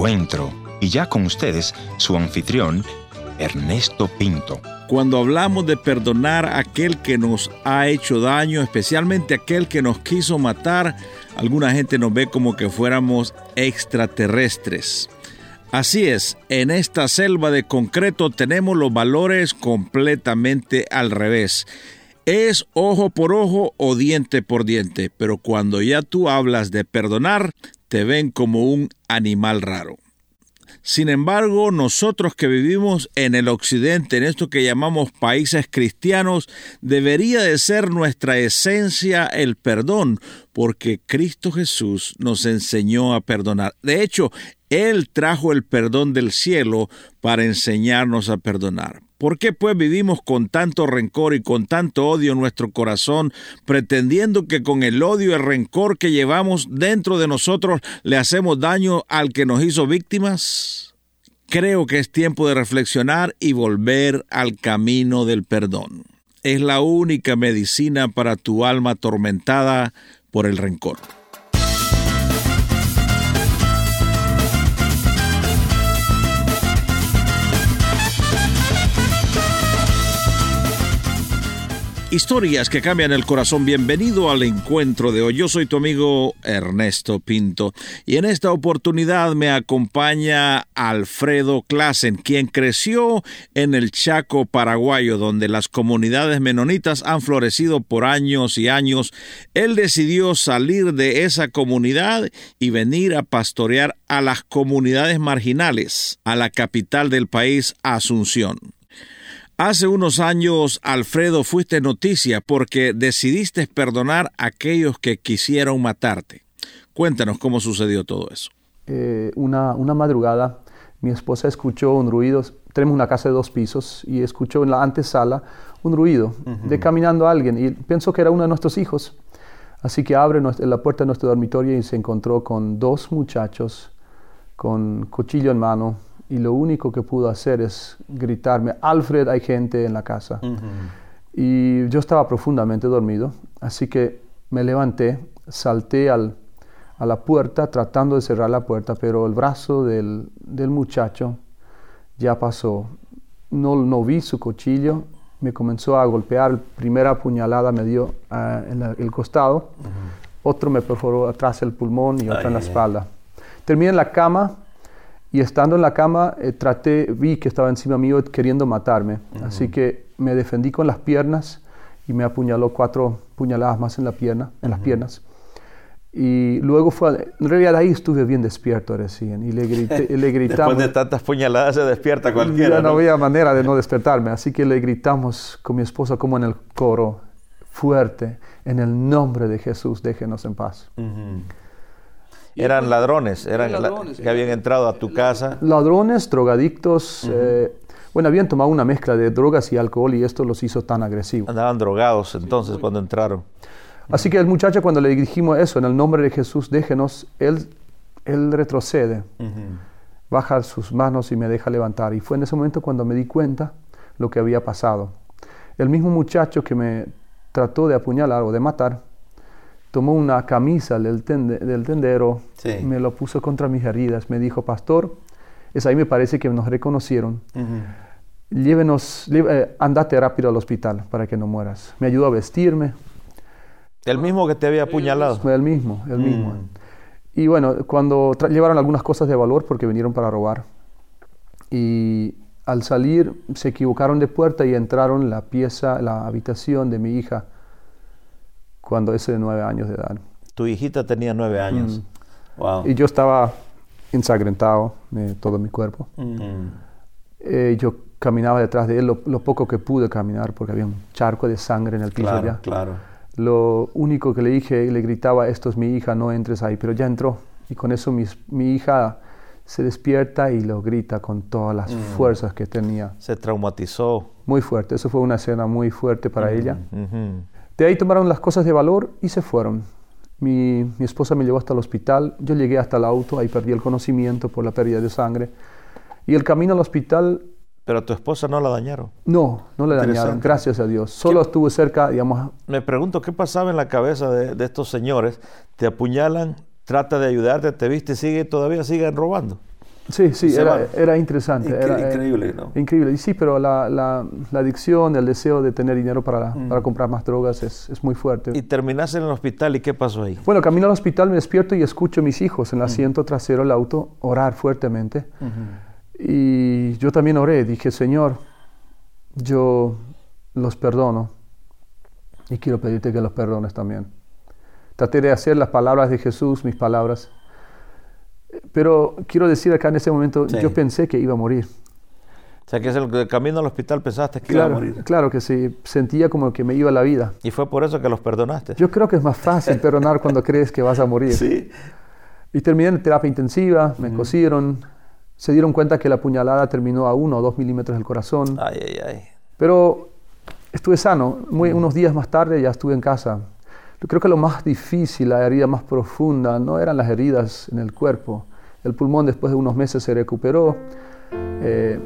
encuentro. Y ya con ustedes, su anfitrión, Ernesto Pinto. Cuando hablamos de perdonar a aquel que nos ha hecho daño, especialmente aquel que nos quiso matar, alguna gente nos ve como que fuéramos extraterrestres. Así es, en esta selva de concreto tenemos los valores completamente al revés. Es ojo por ojo o diente por diente, pero cuando ya tú hablas de perdonar, te ven como un animal raro. Sin embargo, nosotros que vivimos en el occidente, en esto que llamamos países cristianos, debería de ser nuestra esencia el perdón, porque Cristo Jesús nos enseñó a perdonar. De hecho, Él trajo el perdón del cielo para enseñarnos a perdonar. ¿Por qué pues vivimos con tanto rencor y con tanto odio en nuestro corazón, pretendiendo que con el odio y el rencor que llevamos dentro de nosotros le hacemos daño al que nos hizo víctimas? Creo que es tiempo de reflexionar y volver al camino del perdón. Es la única medicina para tu alma atormentada por el rencor. Historias que cambian el corazón. Bienvenido al encuentro de hoy. Yo soy tu amigo Ernesto Pinto y en esta oportunidad me acompaña Alfredo Klassen, quien creció en el Chaco paraguayo, donde las comunidades menonitas han florecido por años y años. Él decidió salir de esa comunidad y venir a pastorear a las comunidades marginales, a la capital del país, Asunción. Hace unos años, Alfredo, fuiste noticia porque decidiste perdonar a aquellos que quisieron matarte. Cuéntanos cómo sucedió todo eso. Eh, una, una, madrugada, mi esposa escuchó un ruido. Tenemos una casa de dos pisos y escuchó en la antesala un ruido de caminando alguien y pensó que era uno de nuestros hijos. Así que abre la puerta de nuestro dormitorio y se encontró con dos muchachos con cuchillo en mano y lo único que pudo hacer es gritarme, Alfred, hay gente en la casa. Y yo estaba profundamente dormido, así que me levanté, salté al, a la puerta tratando de cerrar la puerta, pero el brazo del, del muchacho ya pasó. No, no vi su cuchillo, me comenzó a golpear, primera puñalada me dio ah, en el costado, otro me perforó atrás el pulmón y otro en la espalda. Terminé en la cama, y estando en la cama, eh, traté, vi que estaba encima mío queriendo matarme. Así que me defendí con las piernas y me apuñaló cuatro puñaladas más en, la pierna, en las piernas. Y luego fue, en realidad ahí estuve bien despierto recién y le, grité, le gritamos. Después de tantas puñaladas se despierta cualquiera. Ya no, había manera de no despertarme, así que le gritamos con mi esposa como en el coro, fuerte, en el nombre de Jesús, déjenos en paz. Eran ladrones, eran que habían entrado a tu casa. Ladrones, drogadictos. Eh, bueno, habían tomado una mezcla de drogas y alcohol y esto los hizo tan agresivos. Andaban drogados entonces cuando entraron. Así que el muchacho cuando le dijimos eso, en el nombre de Jesús, déjenos, él, él retrocede, baja sus manos y me deja levantar. Y fue en ese momento cuando me di cuenta lo que había pasado. El mismo muchacho que me trató de apuñalar o de matar, tomó una camisa del, del tendero, me lo puso contra mis heridas, me dijo, pastor, es ahí me parece que nos reconocieron. Llévenos, eh, andate rápido al hospital para que no mueras. Me ayudó a vestirme. ¿El mismo que te había apuñalado? El mismo, el mismo. Mm. Y bueno, cuando llevaron algunas cosas de valor porque vinieron para robar. Y al salir se equivocaron de puerta y entraron en la pieza, la habitación de mi hija cuando ese de nueve años de edad. Tu hijita tenía nueve años. Wow. Y yo estaba ensangrentado de todo mi cuerpo. Eh, yo caminaba detrás de él lo, poco que pude caminar porque había un charco de sangre en el piso claro, ya. Claro. Lo único que le dije, le gritaba, esto es mi hija, no entres ahí, pero ya entró. Y con eso mi, mi hija se despierta y lo grita con todas las mm. fuerzas que tenía. Se traumatizó. Muy fuerte, eso fue una escena muy fuerte para ella. De ahí tomaron las cosas de valor y se fueron. Mi, mi, esposa me llevó hasta el hospital, yo llegué hasta el auto, ahí perdí el conocimiento por la pérdida de sangre. Y el camino al hospital... Pero a tu esposa no la dañaron. No, no la dañaron, gracias a Dios. Solo estuve cerca, digamos... Me pregunto qué pasaba en la cabeza de, de estos señores. Te apuñalan, trata de ayudarte, te viste, sigue, todavía siguen robando. Sí, sí, era, interesante. Incre- era, eh, increíble, ¿no? Increíble. Y sí, pero la, la- la adicción, el deseo de tener dinero para, Mm. para comprar más drogas es, es muy fuerte. Y terminaste en el hospital y ¿qué pasó ahí? Bueno, camino al hospital, me despierto y escucho a mis hijos en el asiento trasero del auto orar fuertemente. Y yo también oré, dije, Señor, yo los perdono y quiero pedirte que los perdones también. Traté de hacer las palabras de Jesús, mis palabras. Pero quiero decir acá en ese momento, Sí. yo pensé que iba a morir. O sea, que es el camino al hospital pensaste que iba a Claro, morir. claro que sí, sentía como que me iba la vida. Y fue por eso que los perdonaste. Yo creo que es más fácil perdonar cuando crees que vas a morir. Sí. Y terminé en terapia intensiva, me cosieron, se dieron cuenta que la puñalada terminó a uno o dos milímetros del corazón, Ay, ay, ay. pero estuve sano. Muy, unos días más tarde ya estuve en casa. Yo creo que lo más difícil, la herida más profunda, no eran las heridas en el cuerpo. El pulmón después de unos meses se recuperó, eh,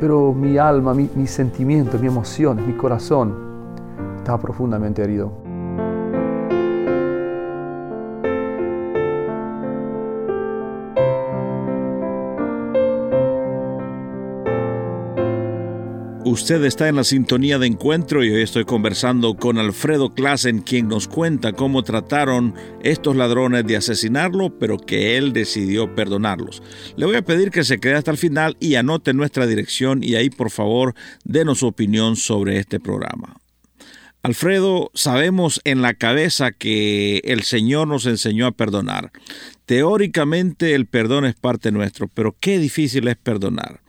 pero mi alma, mi, mis sentimientos, mis emociones, mi corazón estaba profundamente herido. Usted está en la sintonía de encuentro y hoy estoy conversando con Alfredo Klassen, quien nos cuenta cómo trataron estos ladrones de asesinarlo, pero que él decidió perdonarlos. Le voy a pedir que se quede hasta el final y anote nuestra dirección y ahí por favor denos su opinión sobre este programa. Alfredo, sabemos en la cabeza que el Señor nos enseñó a perdonar. Teóricamente el perdón es parte nuestro, pero qué difícil es perdonar.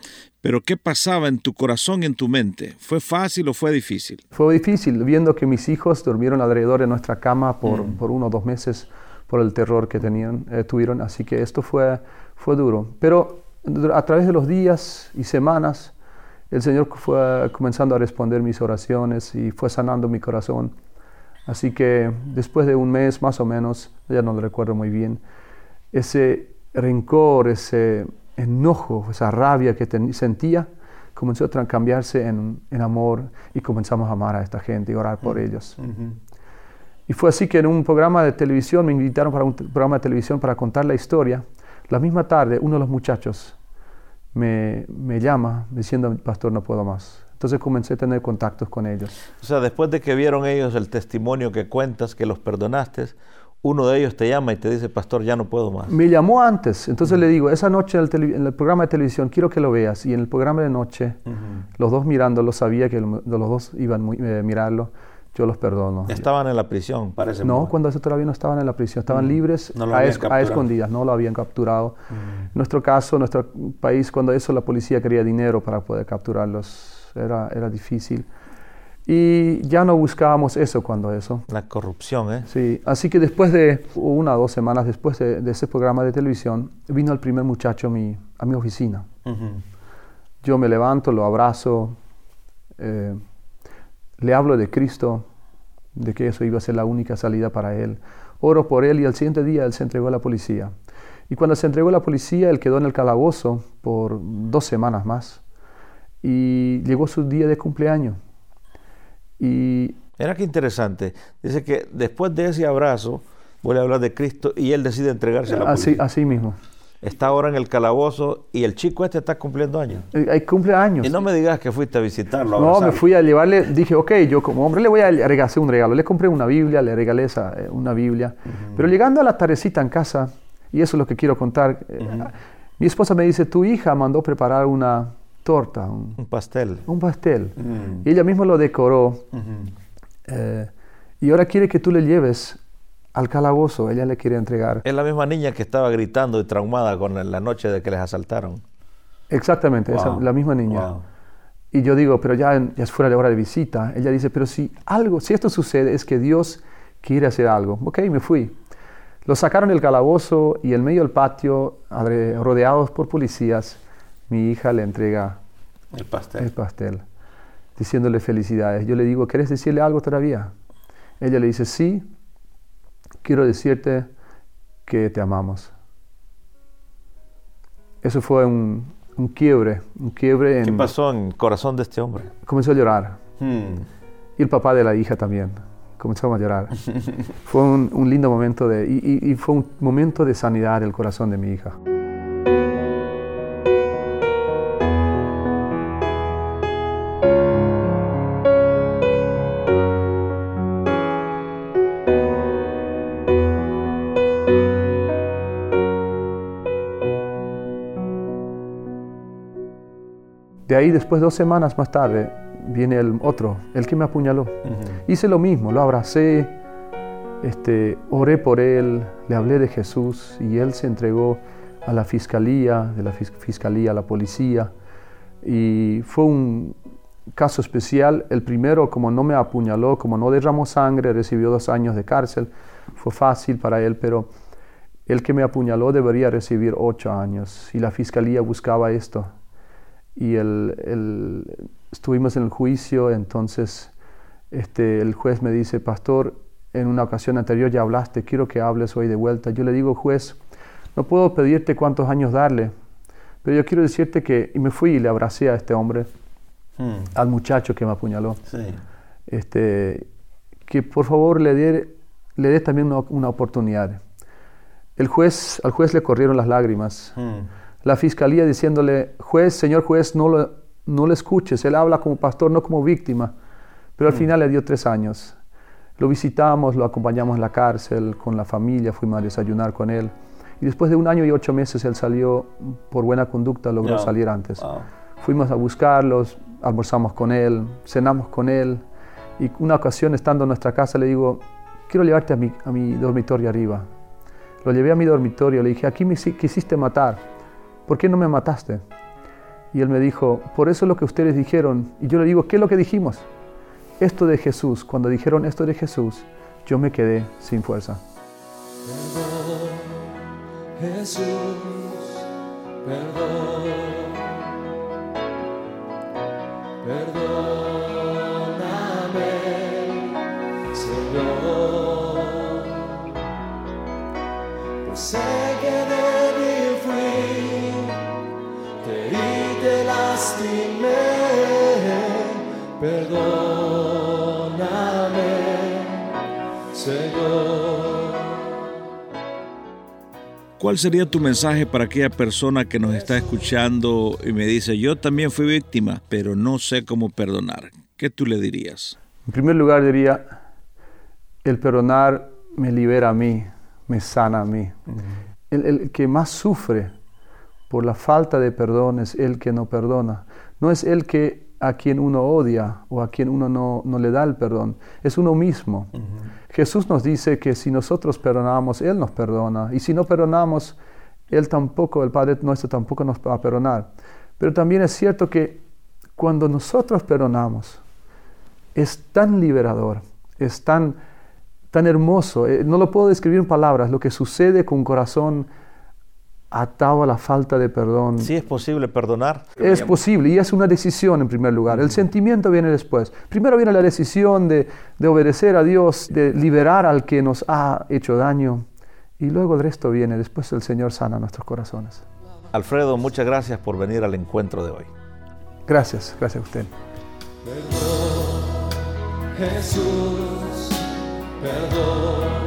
Pero ¿qué pasaba en tu corazón y en tu mente? ¿Fue fácil o fue difícil? Fue difícil viendo que mis hijos durmieron alrededor de nuestra cama por, por uno o dos meses por el terror que tenían, eh, tuvieron, así que esto fue, fue duro. Pero a través de los días y semanas, el Señor fue comenzando a responder mis oraciones y fue sanando mi corazón. Así que después de un mes más o menos, ya no lo recuerdo muy bien, ese rencor, ese enojo, esa rabia que ten- sentía, comenzó a cambiarse en, en amor y comenzamos a amar a esta gente y orar por ellos. Y fue así que en un programa de televisión, me invitaron para un programa de televisión para contar la historia. La misma tarde, uno de los muchachos me, me llama diciendo, pastor, no puedo más. Entonces comencé a tener contactos con ellos. O sea, después de que vieron ellos el testimonio que cuentas, que los perdonaste, uno de ellos te llama y te dice, pastor, ya no puedo más. Me llamó antes, entonces le digo, esa noche en el, tele- en el programa de televisión quiero que lo veas. Y en el programa de noche, los dos mirándolo, sabía que lo- los dos iban muy- a mirarlo, yo los perdono. Estaban en la prisión, parece. No, cuando eso todavía no estaban en la prisión, estaban libres No a, es- escondidas, no lo habían capturado. En nuestro caso, nuestro país, cuando eso la policía quería dinero para poder capturarlos, era, era difícil. Y ya no buscábamos eso cuando eso. La corrupción, ¿eh? Sí, así que después de una o dos semanas después de, de ese programa de televisión, vino el primer muchacho a mi, a mi oficina. Yo me levanto, lo abrazo, eh, le hablo de Cristo, de que eso iba a ser la única salida para él. Oro por él y al siguiente día él se entregó a la policía. Y cuando se entregó a la policía, él quedó en el calabozo por dos semanas más. Y llegó su día de cumpleaños. Y Mira qué interesante. Dice que después de ese abrazo, vuelve a hablar de Cristo y él decide entregarse a la así, así mismo. Está ahora en el calabozo y el chico este está cumpliendo años. Eh, Hay cumpleaños. Y no me digas que fuiste a visitarlo. a No, me fui a llevarle, dije, ok, yo como hombre le voy a regalar un regalo. Le compré una Biblia, le regalé esa, eh, una Biblia. Pero llegando a la tardecita en casa, y eso es lo que quiero contar, eh, mi esposa me dice, tu hija mandó preparar una torta, un, Un pastel. un pastel. Y ella misma lo decoró. eh, y ahora quiere que tú le lleves al calabozo, ella le quiere entregar. Es la misma niña que estaba gritando y traumada con la- noche de que les asaltaron. Exactamente, esa- Wow, la misma niña. wow. Y yo digo, pero ya, ya es fuera de hora de visita. Ella dice, pero si algo, si esto sucede es que Dios quiere hacer algo. Ok, me fui. Lo sacaron del calabozo y en medio del patio, rodeados por policías, mi hija le entrega El pastel. el pastel, diciéndole felicidades. Yo le digo, ¿quieres decirle algo todavía? Ella le dice, sí, quiero decirte que te amamos. Eso fue un, un quiebre, un quiebre ¿Qué en... pasó en el corazón de este hombre? Comenzó a llorar. Hmm. Y el papá de la hija también. Comenzó a llorar. fue un, un lindo momento de... Y, y- y fue un momento de sanidad del corazón de mi hija. Ahí después, dos semanas más tarde, viene el otro, el que me apuñaló. Hice lo mismo, lo abracé, este, oré por él, le hablé de Jesús y él se entregó a la fiscalía, de la fiscalía a la policía. Y fue un caso especial. El primero, como no me apuñaló, como no derramó sangre, recibió dos años de cárcel. Fue fácil para él, pero el que me apuñaló debería recibir ocho años. Y la fiscalía buscaba esto. Y el, estuvimos en el juicio, entonces este, el juez me dice, pastor, en una ocasión anterior ya hablaste, quiero que hables hoy de vuelta. Yo le digo, juez, no puedo pedirte cuántos años darle, pero yo quiero decirte que, y me fui y le abracé a este hombre, hmm. al muchacho que me apuñaló, este, que por favor le dé le dé también una, oportunidad. El juez, al juez le corrieron las lágrimas. Hmm. La fiscalía diciéndole, juez, señor juez, no lo, no le escuches, él habla como pastor, no como víctima. Pero al hmm. final le dio tres años. Lo visitamos, lo acompañamos en la cárcel con la familia, fuimos a desayunar con él. Y después de un año y ocho meses él salió por buena conducta, logró salir antes. Fuimos a buscarlos, almorzamos con él, cenamos con él. Y una ocasión estando en nuestra casa le digo, quiero llevarte a mi, a mi dormitorio arriba. Lo llevé a mi dormitorio, le dije, aquí me quisiste matar, ¿por qué no me mataste? Y él me dijo, por eso es lo que ustedes dijeron. Y yo le digo, ¿qué es lo que dijimos? esto de Jesús, cuando dijeron esto de Jesús, yo me quedé sin fuerza. Perdón, Jesús, perdón, perdóname, Señor. Pues perdón. ¿Cuál sería tu mensaje para aquella persona que nos está escuchando y me dice, yo también fui víctima, pero no sé cómo perdonar? ¿Qué tú le dirías? En primer lugar diría, el perdonar me libera a mí, me sana a mí. el, que más sufre por la falta de perdón es el que no perdona. No es el que a quien uno odia o a quien uno no, le da el perdón, es uno mismo. Jesús nos dice que si nosotros perdonamos, Él nos perdona. Y si no perdonamos, Él tampoco, el Padre nuestro tampoco nos va a perdonar. Pero también es cierto que cuando nosotros perdonamos, es tan liberador, es tan, tan hermoso. Eh, no lo puedo describir en palabras, lo que sucede con un corazón atado a la falta de perdón. Sí es posible perdonar. Es posible y es una decisión en primer lugar. El sentimiento viene después. Primero viene la decisión de, de, obedecer a Dios, de liberar al que nos ha hecho daño y luego el resto viene. Después el Señor sana nuestros corazones. Alfredo, muchas gracias por venir al encuentro de hoy. Gracias, gracias a usted. Perdón, Jesús, perdón.